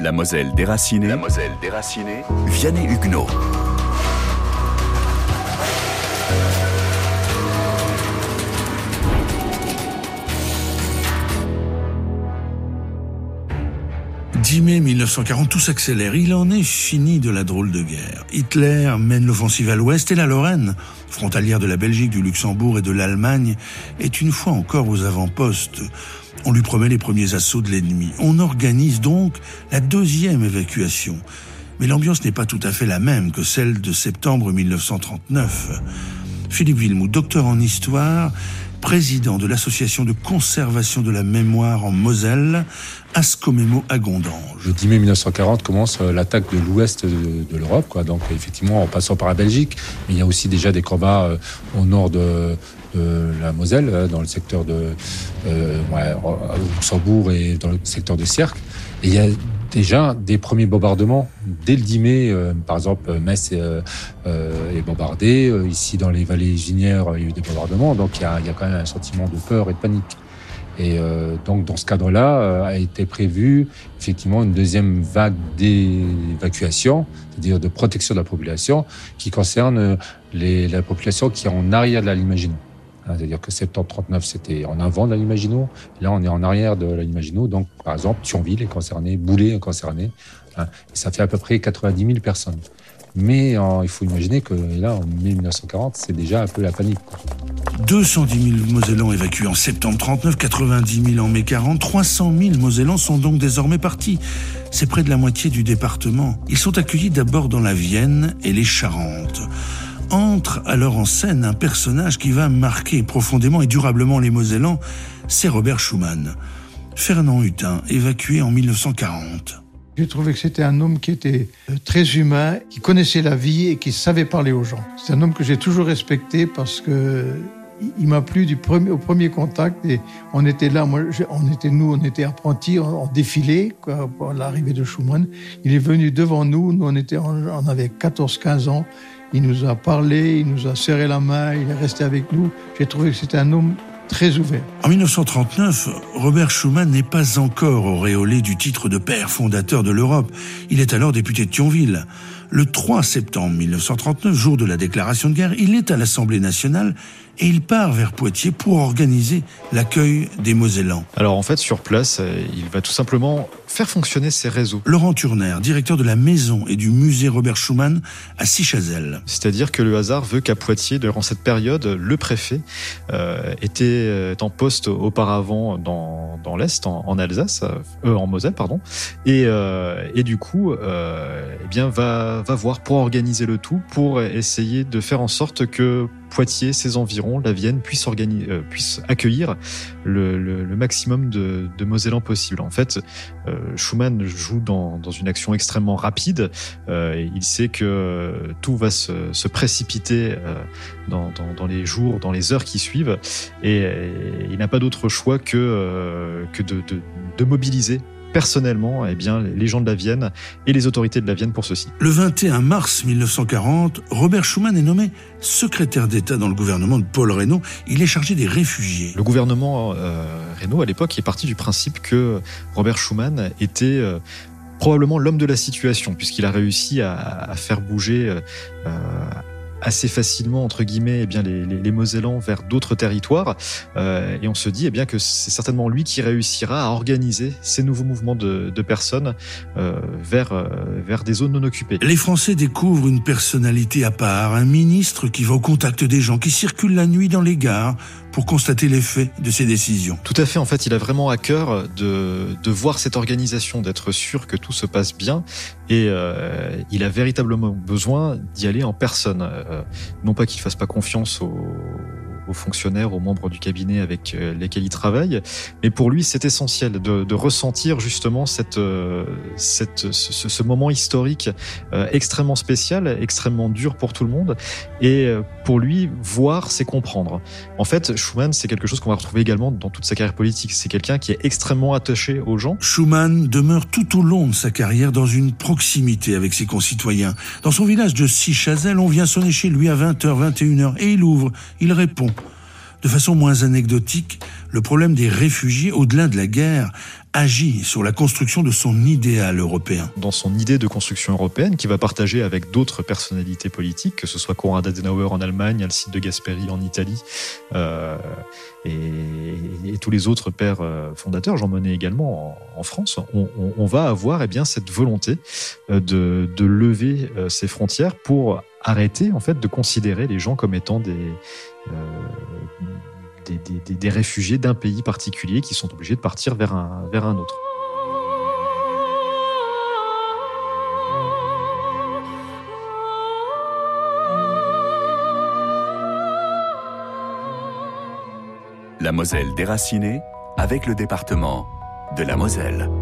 La Moselle déracinée. La Moselle déracinée. Vianney Huguenot. « 10 mai 1940, tout s'accélère. Il en est fini de la drôle de guerre. Hitler mène l'offensive à l'ouest et la Lorraine, frontalière de la Belgique, du Luxembourg et de l'Allemagne, est une fois encore aux avant-postes. On lui promet les premiers assauts de l'ennemi. On organise donc la deuxième évacuation. Mais l'ambiance n'est pas tout à fait la même que celle de septembre 1939. Philippe Villemou, docteur en histoire, président de l'association de conservation de la mémoire en Moselle, Ascomemo à Gondange. Le 10 mai 1940 commence euh, l'attaque de l'ouest de, l'Europe. Donc effectivement en passant par la Belgique, il y a aussi déjà des combats euh, au nord de, la Moselle, euh, dans le secteur de euh, Luxembourg et dans le secteur de Cercle. Et il y a déjà des premiers bombardements dès le 10 mai. par exemple, Metz est, bombardé. ici, dans les vallées ginières, il y a eu des bombardements. Donc il y a, il y a quand même un sentiment de peur et de panique. Et euh, donc, dans ce cadre-là, euh, a été prévu effectivement une deuxième vague d'évacuation, c'est-à-dire de protection de la population, qui concerne les, la population qui est en arrière de la ligne Maginot. Hein, c'est-à-dire que septembre 39, c'était en avant de la ligne Maginot. Là, on est en arrière de la ligne Maginot. Donc, par exemple, Thionville est concerné, Boulay est concerné. Hein, et ça fait à peu près 90 000 personnes. Mais il faut imaginer que là, en 1940, c'est déjà un peu la panique. 210 000 Mosellans évacués en septembre 39, 90 000 en mai 40, 300 000 Mosellans sont donc désormais partis. C'est près de la moitié du département. Ils sont accueillis d'abord dans la Vienne et les Charentes. Entre alors en scène un personnage qui va marquer profondément et durablement les Mosellans, c'est Robert Schumann. Fernand Hutin, évacué en 1940. J'ai trouvé que c'était un homme qui était euh, très humain, qui connaissait la vie et qui savait parler aux gens. C'est un homme que j'ai toujours respecté parce que il m'a plu au premier contact et on était là, on était nous, on était apprentis, on, défilait quoi, pour l'arrivée de Schumann. Il est venu devant nous, nous on était, on avait 14-15 ans. Il nous a parlé, il nous a serré la main, il est resté avec nous. J'ai trouvé que c'était un homme très ouvert. En 1939, Robert Schuman n'est pas encore auréolé du titre de père fondateur de l'Europe. Il est alors député de Thionville. Le 3 septembre 1939, jour de la déclaration de guerre, il est à l'Assemblée nationale et il part vers Poitiers pour organiser l'accueil des Mosellans. Alors en fait, sur place, euh, il va tout simplement faire fonctionner ses réseaux. Laurent Turner, directeur de la maison et du musée Robert Schumann à Sichazel. C'est-à-dire que le hasard veut qu'à Poitiers, durant cette période, le préfet euh, était euh, en poste auparavant dans, dans l'Est, en, Alsace, euh, en Moselle, pardon, et, euh, et du coup, euh, eh bien, va, va voir pour organiser le tout, pour essayer de faire en sorte que Poitiers, ses environs, la Vienne, puissent, euh, puisse accueillir le, maximum de, de Mosellans possible. En fait, euh, Schumann joue dans, une action extrêmement rapide. Euh, il sait que tout va se, précipiter euh, dans, les jours, dans les heures qui suivent, et, il n'a pas d'autre choix que, euh, de mobiliser personnellement eh bien, les gens de la Vienne et les autorités de la Vienne pour ceci. Le 21 mars 1940, Robert Schuman est nommé secrétaire d'État dans le gouvernement de Paul Reynaud. Il est chargé des réfugiés. Le gouvernement euh, Reynaud, à l'époque, est parti du principe que Robert Schuman était euh, probablement l'homme de la situation, puisqu'il a réussi à, à faire bouger euh, assez facilement entre guillemets eh bien les, les, les Mosellans vers d'autres territoires euh, et on se dit eh bien que c'est certainement lui qui réussira à organiser ces nouveaux mouvements de, de personnes euh, vers euh, vers des zones non occupées. Les Français découvrent une personnalité à part, un ministre qui va au contact des gens, qui circule la nuit dans les gares pour constater l'effet de ses décisions. Tout à fait, en fait, il a vraiment à cœur de, de voir cette organisation, d'être sûr que tout se passe bien, et euh, il a véritablement besoin d'y aller en personne. Euh, non pas qu'il fasse pas confiance aux, aux, fonctionnaires, aux membres du cabinet avec euh, lesquels il travaille, mais pour lui, c'est essentiel de, ressentir justement cette, euh, ce, moment historique euh, extrêmement spécial, extrêmement dur pour tout le monde, et pour lui, voir, c'est comprendre. En fait, Schumann, c'est quelque chose qu'on va retrouver également dans toute sa carrière politique. C'est quelqu'un qui est extrêmement attaché aux gens. Schumann demeure tout au long de sa carrière dans une proximité avec ses concitoyens. Dans son village de Sichazel, on vient sonner chez lui à 20h, 21h et il ouvre, il répond. De façon moins anecdotique, le problème des réfugiés, au-delà de la guerre, agit sur la construction de son idéal européen. Dans son idée de construction européenne, qui va partager avec d'autres personnalités politiques, que ce soit Konrad Adenauer en Allemagne, Alcide de Gasperi en Italie, euh, et, tous les autres pères euh, fondateurs, Jean Monnet également en, France, on, va avoir eh bien, cette volonté euh, de, lever ces frontières pour arrêter en fait de considérer les gens comme étant des, des, réfugiés d'un pays particulier qui sont obligés de partir vers un autre. La Moselle déracinée avec le département de la Moselle.